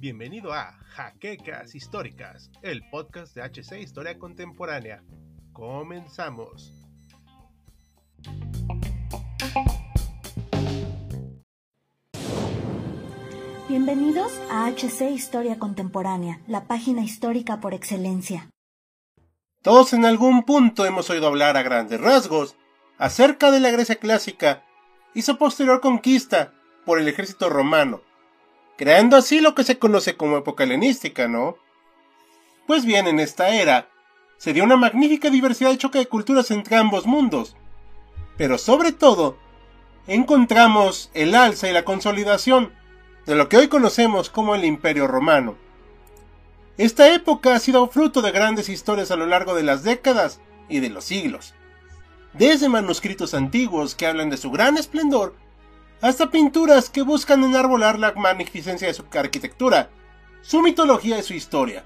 Bienvenido a Jaquecas Históricas, el podcast de HC Historia Contemporánea. Comenzamos. Bienvenidos a HC Historia Contemporánea, la página histórica por excelencia. Todos en algún punto hemos oído hablar a grandes rasgos acerca de la Grecia clásica su posterior conquista por el ejército romano, creando así lo que se conoce como época helenística, ¿no? Pues bien, en esta era se dio una magnífica diversidad de choque de culturas entre ambos mundos, pero sobre todo encontramos el alza y la consolidación de lo que hoy conocemos como el Imperio Romano. Esta época ha sido fruto de grandes historias a lo largo de las décadas y de los siglos, desde manuscritos antiguos que hablan de su gran esplendor, hasta pinturas que buscan enarbolar la magnificencia de su arquitectura, su mitología y su historia.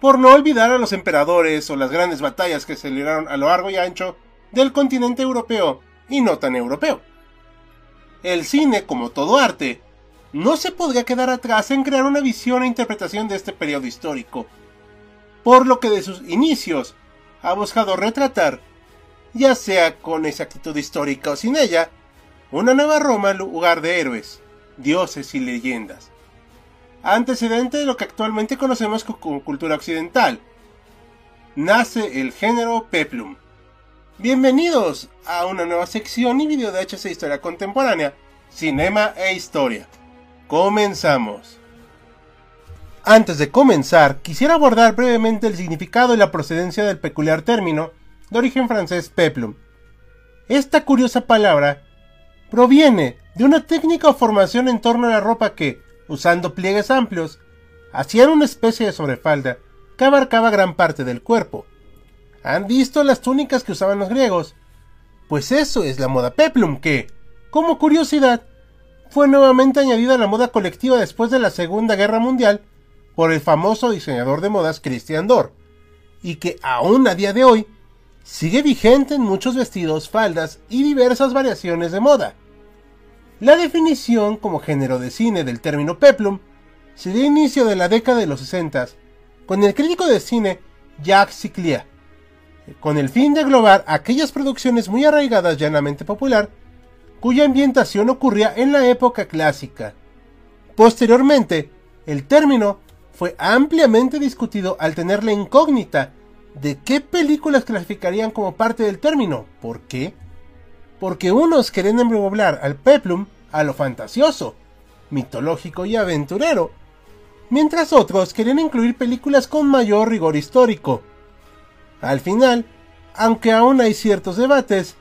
Por no olvidar a los emperadores o las grandes batallas que se libraron a lo largo y ancho del continente europeo y no tan europeo. El cine, como todo arte, no se podría quedar atrás en crear una visión e interpretación de este periodo histórico, por lo que de sus inicios ha buscado retratar, ya sea con exactitud histórica o sin ella, una nueva Roma lugar de héroes, dioses y leyendas. Antecedente de lo que actualmente conocemos como cultura occidental. Nace el género Peplum. Bienvenidos a una nueva sección y video de HC Historia Contemporánea, Cinema e Historia. Comenzamos. Antes de comenzar, quisiera abordar brevemente el significado y la procedencia del peculiar término, de origen francés peplum. Esta curiosa palabra proviene de una técnica o formación en torno a la ropa que, usando pliegues amplios, hacían una especie de sobrefalda que abarcaba gran parte del cuerpo. ¿Han visto las túnicas que usaban los griegos? Pues eso es la moda peplum que, como curiosidad, fue nuevamente añadida a la moda colectiva después de la Segunda Guerra Mundial por el famoso diseñador de modas Christian Dior, y que aún a día de hoy sigue vigente en muchos vestidos, faldas y diversas variaciones de moda. La definición como género de cine del término peplum se dio inicio de la década de los 60 con el crítico de cine Jacques Ciclia, con el fin de englobar aquellas producciones muy arraigadas llanamente popular cuya ambientación ocurría en la época clásica. Posteriormente, el término fue ampliamente discutido al tener la incógnita de qué películas clasificarían como parte del término. ¿Por qué? Porque unos querían emboblar al peplum a lo fantasioso, mitológico y aventurero, mientras otros querían incluir películas con mayor rigor histórico. Al final, aunque aún hay ciertos debates,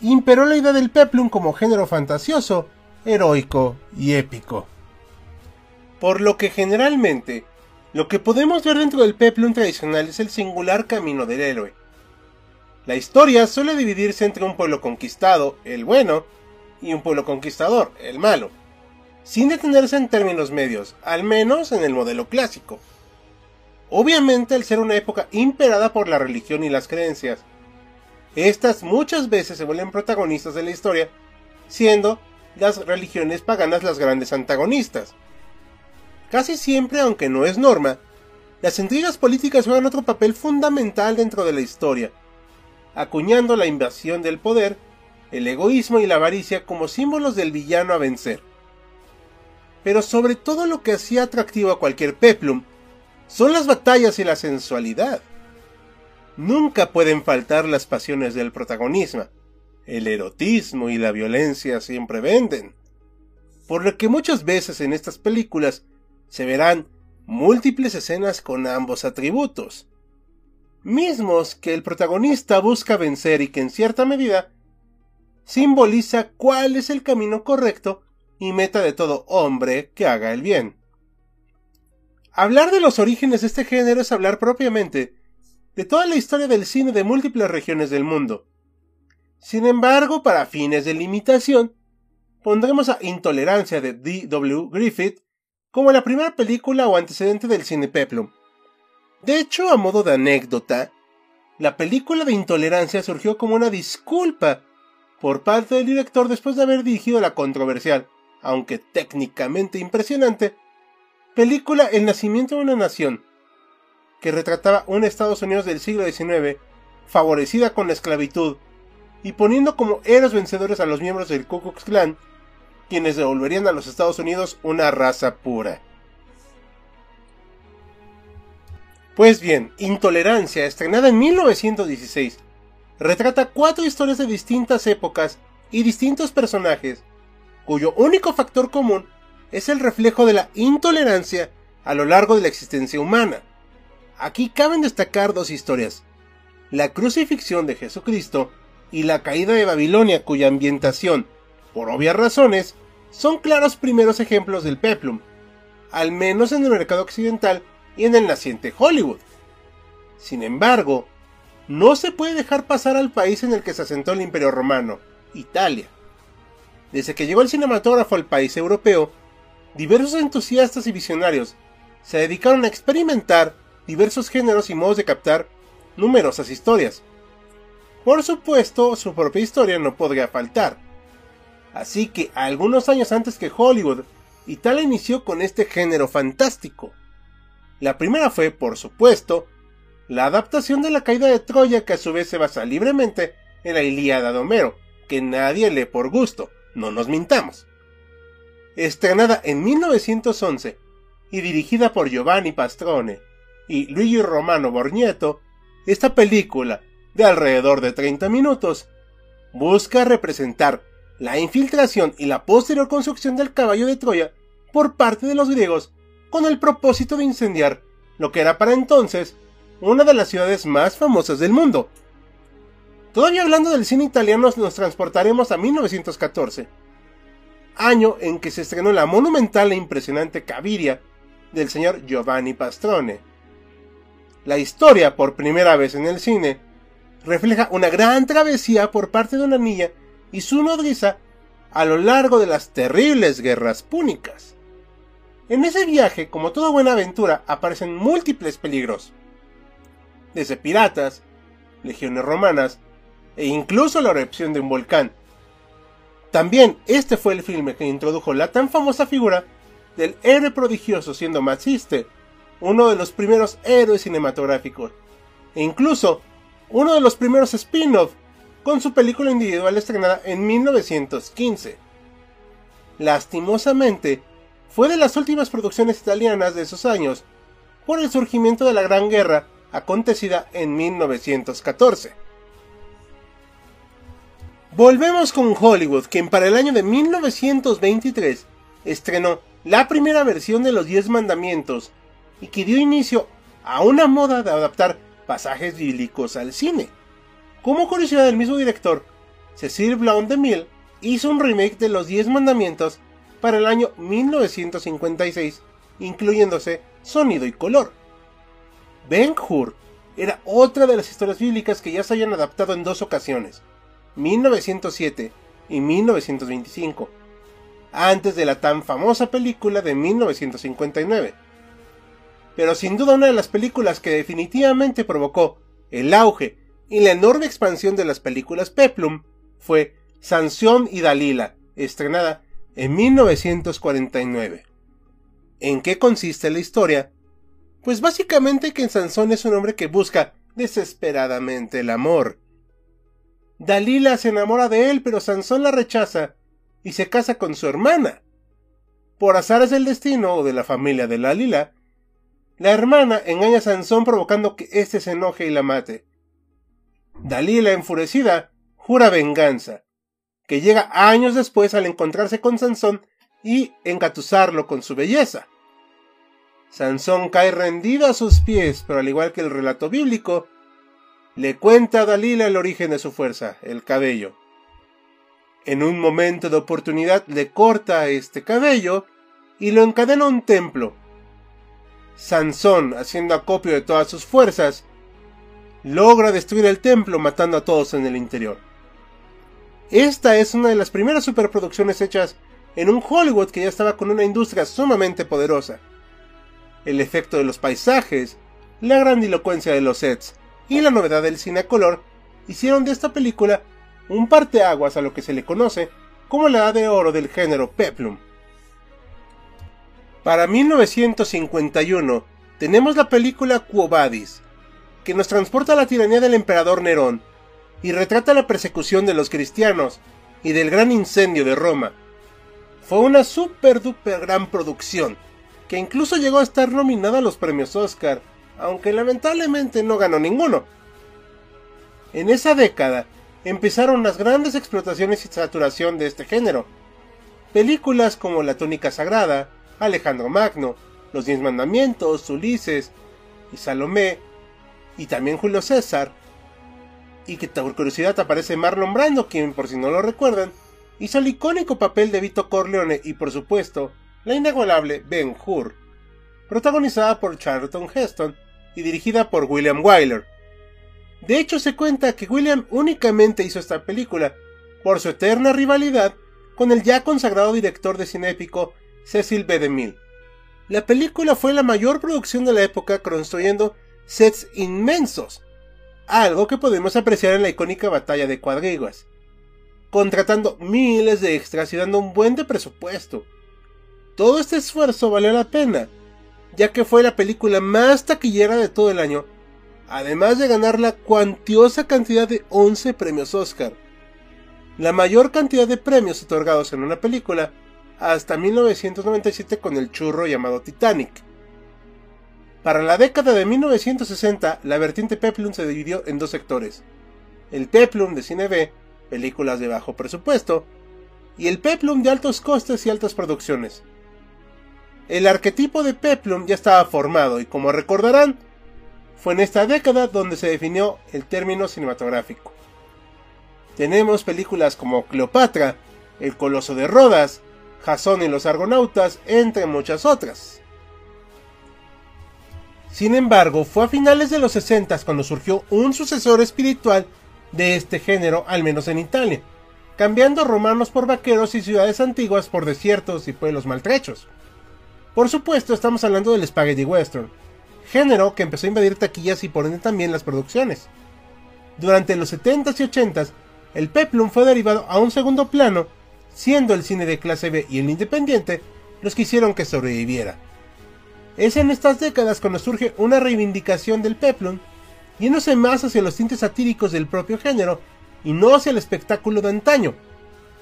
imperó la idea del peplum como género fantasioso, heroico y épico. Por lo que generalmente, lo que podemos ver dentro del peplum tradicional es el singular camino del héroe. La historia suele dividirse entre un pueblo conquistado, el bueno, y un pueblo conquistador, el malo, sin detenerse en términos medios, al menos en el modelo clásico. Obviamente al ser una época imperada por la religión y las creencias, estas muchas veces se vuelven protagonistas de la historia, siendo las religiones paganas las grandes antagonistas. Casi siempre, aunque no es norma, las intrigas políticas juegan otro papel fundamental dentro de la historia, acuñando la invasión del poder, el egoísmo y la avaricia como símbolos del villano a vencer. Pero sobre todo lo que hacía atractivo a cualquier peplum son las batallas y la sensualidad nunca pueden faltar las pasiones del protagonismo. El erotismo y la violencia siempre venden. Por lo que muchas veces en estas películas se verán múltiples escenas con ambos atributos. Mismos que el protagonista busca vencer y que en cierta medida simboliza cuál es el camino correcto y meta de todo hombre que haga el bien. Hablar de los orígenes de este género es hablar propiamente de toda la historia del cine de múltiples regiones del mundo. Sin embargo, para fines de limitación, pondremos a Intolerancia de D.W. Griffith como la primera película o antecedente del cine peplum. De hecho, a modo de anécdota, la película de Intolerancia surgió como una disculpa por parte del director después de haber dirigido la controversial, aunque técnicamente impresionante, película El nacimiento de una nación, que retrataba un Estados Unidos del siglo XIX favorecida con la esclavitud y poniendo como héroes vencedores a los miembros del Ku Klux Klan, quienes devolverían a los Estados Unidos una raza pura. Pues bien, Intolerancia, estrenada en 1916, retrata cuatro historias de distintas épocas y distintos personajes, cuyo único factor común es el reflejo de la intolerancia a lo largo de la existencia humana. Aquí caben destacar dos historias, la crucifixión de Jesucristo y la caída de Babilonia cuya ambientación, por obvias razones, son claros primeros ejemplos del peplum, al menos en el mercado occidental y en el naciente Hollywood. Sin embargo, no se puede dejar pasar al país en el que se asentó el Imperio Romano, Italia. Desde que llegó el cinematógrafo al país europeo, diversos entusiastas y visionarios se dedicaron a experimentar diversos géneros y modos de captar numerosas historias. Por supuesto, su propia historia no podría faltar. Así que algunos años antes que Hollywood, Italia inició con este género fantástico. La primera fue, por supuesto, la adaptación de la caída de Troya que a su vez se basa libremente en la Ilíada de Homero, que nadie lee por gusto, no nos mintamos. Estrenada en 1911 y dirigida por Giovanni Pastrone y Luigi Romano Borgneto, esta película, de alrededor de 30 minutos, busca representar la infiltración y la posterior construcción del caballo de Troya por parte de los griegos con el propósito de incendiar lo que era para entonces una de las ciudades más famosas del mundo. Todavía hablando del cine italiano nos transportaremos a 1914, año en que se estrenó la monumental e impresionante Caviria del señor Giovanni Pastrone. La historia, por primera vez en el cine, refleja una gran travesía por parte de una niña y su nodriza a lo largo de las terribles guerras púnicas. En ese viaje, como toda buena aventura, aparecen múltiples peligros desde piratas, legiones romanas e incluso la erupción de un volcán. También este fue el filme que introdujo la tan famosa figura del héroe prodigioso siendo Maciste, uno de los primeros héroes cinematográficos, e incluso uno de los primeros spin-off con su película individual estrenada en 1915. Lastimosamente, fue de las últimas producciones italianas de esos años, por el surgimiento de la Gran Guerra acontecida en 1914. Volvemos con Hollywood, quien para el año de 1923 estrenó la primera versión de los Diez Mandamientos y que dio inicio a una moda de adaptar pasajes bíblicos al cine. Como curiosidad del mismo director, Cecil Blount de Mille hizo un remake de los Diez Mandamientos para el año 1956, incluyéndose sonido y color. Ben Hur era otra de las historias bíblicas que ya se habían adaptado en dos ocasiones, 1907 y 1925, antes de la tan famosa película de 1959. Pero sin duda una de las películas que definitivamente provocó el auge y la enorme expansión de las películas Peplum fue Sansón y Dalila, estrenada en 1949. ¿En qué consiste la historia? Pues básicamente que Sansón es un hombre que busca desesperadamente el amor. Dalila se enamora de él, pero Sansón la rechaza y se casa con su hermana. Por azares del destino o de la familia de Dalila, la hermana engaña a Sansón provocando que éste se enoje y la mate. Dalila, enfurecida, jura venganza, que llega años después al encontrarse con Sansón y engatusarlo con su belleza. Sansón cae rendido a sus pies, pero al igual que el relato bíblico, le cuenta a Dalila el origen de su fuerza, el cabello. En un momento de oportunidad le corta este cabello y lo encadena a un templo. Sansón, haciendo acopio de todas sus fuerzas, logra destruir el templo matando a todos en el interior. Esta es una de las primeras superproducciones hechas en un Hollywood que ya estaba con una industria sumamente poderosa el efecto de los paisajes, la grandilocuencia de los sets y la novedad del cine color hicieron de esta película un parteaguas a lo que se le conoce como la edad de oro del género peplum. Para 1951 tenemos la película Quo que nos transporta a la tiranía del emperador Nerón y retrata la persecución de los cristianos y del gran incendio de Roma. Fue una super duper gran producción, que incluso llegó a estar nominada a los premios Oscar, aunque lamentablemente no ganó ninguno. En esa década empezaron las grandes explotaciones y saturación de este género. Películas como La túnica sagrada, Alejandro Magno, Los Diez Mandamientos, Ulises y Salomé, y también Julio César, y que por curiosidad aparece Marlon Brando, quien por si no lo recuerdan, hizo el icónico papel de Vito Corleone y por supuesto la inigualable Ben Hur, protagonizada por Charlton Heston y dirigida por William Wyler. De hecho, se cuenta que William únicamente hizo esta película por su eterna rivalidad con el ya consagrado director de cine épico Cecil B. DeMille. La película fue la mayor producción de la época construyendo sets inmensos, algo que podemos apreciar en la icónica batalla de Cuadriguas, contratando miles de extras y dando un buen de presupuesto. Todo este esfuerzo valió la pena, ya que fue la película más taquillera de todo el año además de ganar la cuantiosa cantidad de 11 premios Oscar, la mayor cantidad de premios otorgados en una película hasta 1997 con el churro llamado Titanic. Para la década de 1960, la vertiente Peplum se dividió en dos sectores. El Peplum de cine B, películas de bajo presupuesto, y el Peplum de altos costes y altas producciones. El arquetipo de Peplum ya estaba formado y como recordarán, fue en esta década donde se definió el término cinematográfico. Tenemos películas como Cleopatra, El Coloso de Rodas, Jasón y los Argonautas, entre muchas otras. Sin embargo, fue a finales de los 60 cuando surgió un sucesor espiritual de este género, al menos en Italia, cambiando romanos por vaqueros y ciudades antiguas por desiertos y pueblos maltrechos. Por supuesto, estamos hablando del spaghetti western, género que empezó a invadir taquillas y por ende también las producciones. Durante los 70s y 80s, el peplum fue derivado a un segundo plano, siendo el cine de clase B y el independiente los que hicieron que sobreviviera. Es en estas décadas cuando surge una reivindicación del peplum, yéndose más hacia los tintes satíricos del propio género y no hacia el espectáculo de antaño.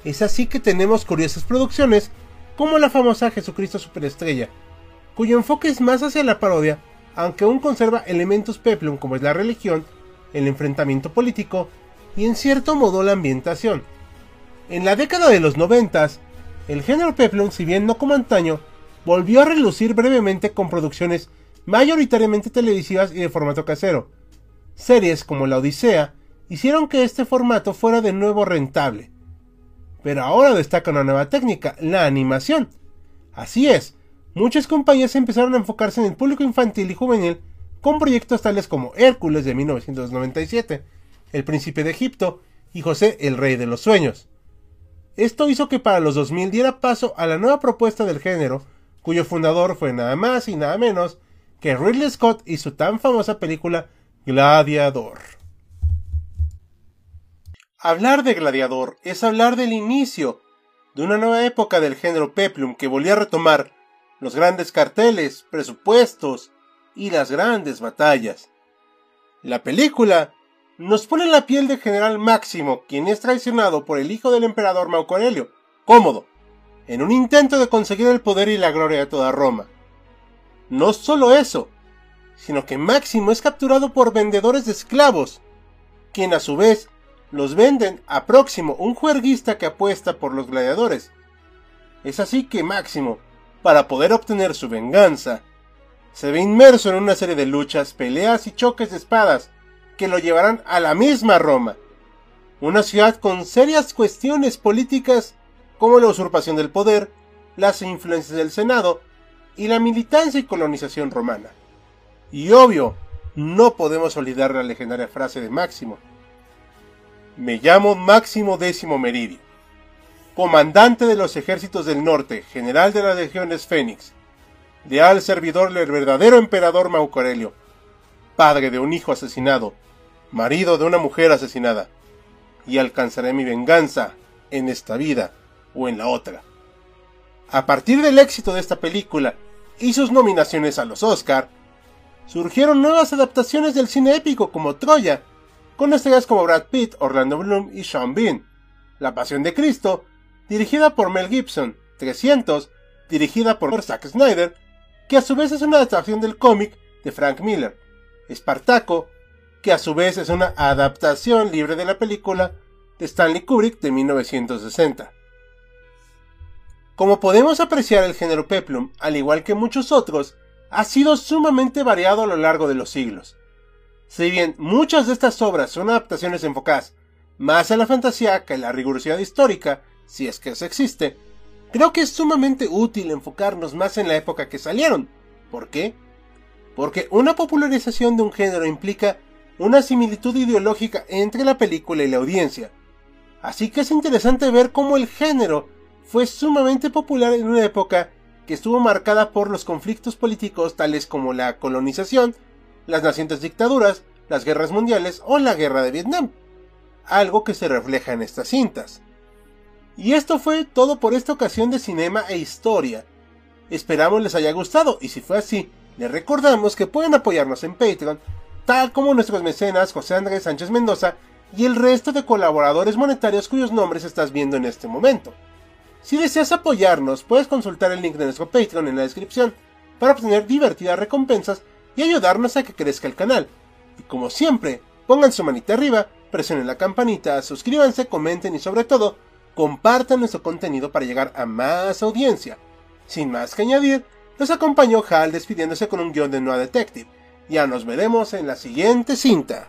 Es así que tenemos curiosas producciones como la famosa Jesucristo Superestrella, cuyo enfoque es más hacia la parodia aunque aún conserva elementos peplum como es la religión, el enfrentamiento político y en cierto modo la ambientación. En la década de los noventas, el género peplum, si bien no como antaño, volvió a relucir brevemente con producciones mayoritariamente televisivas y de formato casero. Series como La Odisea hicieron que este formato fuera de nuevo rentable. Pero ahora destaca una nueva técnica, la animación. Así es, muchas compañías empezaron a enfocarse en el público infantil y juvenil con proyectos tales como Hércules de 1997, El Príncipe de Egipto y José el Rey de los Sueños. Esto hizo que para los 2000 diera paso a la nueva propuesta del género, cuyo fundador fue nada más y nada menos que Ridley Scott y su tan famosa película Gladiador. Hablar de Gladiador es hablar del inicio de una nueva época del género peplum que volvía a retomar los grandes carteles, presupuestos y las grandes batallas. La película nos pone en la piel del general Máximo, quien es traicionado por el hijo del emperador Marco Aurelio, Cómodo, en un intento de conseguir el poder y la gloria de toda Roma. No solo eso, sino que Máximo es capturado por vendedores de esclavos, quien a su vez los venden a Próximo, un juerguista que apuesta por los gladiadores. Es así que Máximo para poder obtener su venganza. Se ve inmerso en una serie de luchas, peleas y choques de espadas que lo llevarán a la misma Roma, una ciudad con serias cuestiones políticas como la usurpación del poder, las influencias del Senado y la militancia y colonización romana. Y obvio, no podemos olvidar la legendaria frase de Máximo. Me llamo Máximo Décimo Meridio comandante de los ejércitos del norte, general de las legiones Fénix, leal servidor del verdadero emperador Marco Aurelio, padre de un hijo asesinado, marido de una mujer asesinada, y alcanzaré mi venganza en esta vida o en la otra. A partir del éxito de esta película y sus nominaciones a los Oscar, surgieron nuevas adaptaciones del cine épico como Troya, con estrellas como Brad Pitt, Orlando Bloom y Sean Bean. La Pasión de Cristo, dirigida por Mel Gibson, 300, dirigida por Zack Snyder, que a su vez es una adaptación del cómic de Frank Miller. Espartaco, que a su vez es una adaptación libre de la película de Stanley Kubrick de 1960. Como podemos apreciar el género peplum, al igual que muchos otros, ha sido sumamente variado a lo largo de los siglos. Si bien muchas de estas obras son adaptaciones enfocadas más a la fantasía que a la rigurosidad histórica, si es que eso existe, creo que es sumamente útil enfocarnos más en la época que salieron. ¿Por qué? Porque una popularización de un género implica una similitud ideológica entre la película y la audiencia. Así que es interesante ver cómo el género fue sumamente popular en una época que estuvo marcada por los conflictos políticos tales como la colonización, las nacientes dictaduras, las guerras mundiales o la guerra de Vietnam, algo que se refleja en estas cintas. Y esto fue todo por esta ocasión de cinema e historia. Esperamos les haya gustado y si fue así, les recordamos que pueden apoyarnos en Patreon, tal como nuestros mecenas José Andrés Sánchez Mendoza y el resto de colaboradores monetarios cuyos nombres estás viendo en este momento. Si deseas apoyarnos, puedes consultar el link de nuestro Patreon en la descripción para obtener divertidas recompensas y ayudarnos a que crezca el canal. Y como siempre, pongan su manita arriba, presionen la campanita, suscríbanse, comenten y sobre todo, compartan nuestro contenido para llegar a más audiencia. Sin más que añadir, nos acompañó Hal despidiéndose con un guion de Noah Detective. Ya nos veremos en la siguiente cinta.